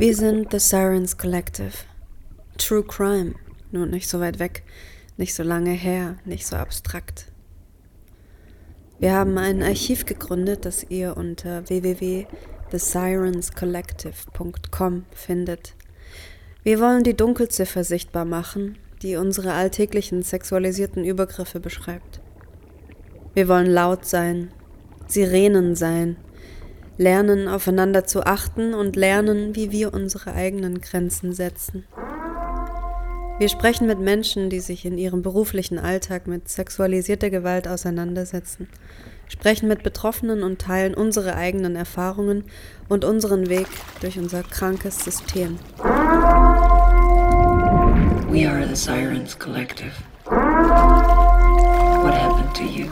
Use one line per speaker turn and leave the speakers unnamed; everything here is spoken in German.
Wir sind The Sirens Collective. True Crime. Nur nicht so weit weg, nicht so lange her, nicht so abstrakt. Wir haben ein Archiv gegründet, das ihr unter www.thesirenscollective.com findet. Wir wollen die Dunkelziffer sichtbar machen, die unsere alltäglichen sexualisierten Übergriffe beschreibt. Wir wollen laut sein, Sirenen sein, lernen aufeinander zu achten und lernen, wie wir unsere eigenen Grenzen setzen. Wir sprechen mit Menschen, die sich in ihrem beruflichen Alltag mit sexualisierter Gewalt auseinandersetzen, sprechen mit Betroffenen und teilen unsere eigenen Erfahrungen und unseren Weg durch unser krankes System.
We are the Sirens Collective. What happened to you?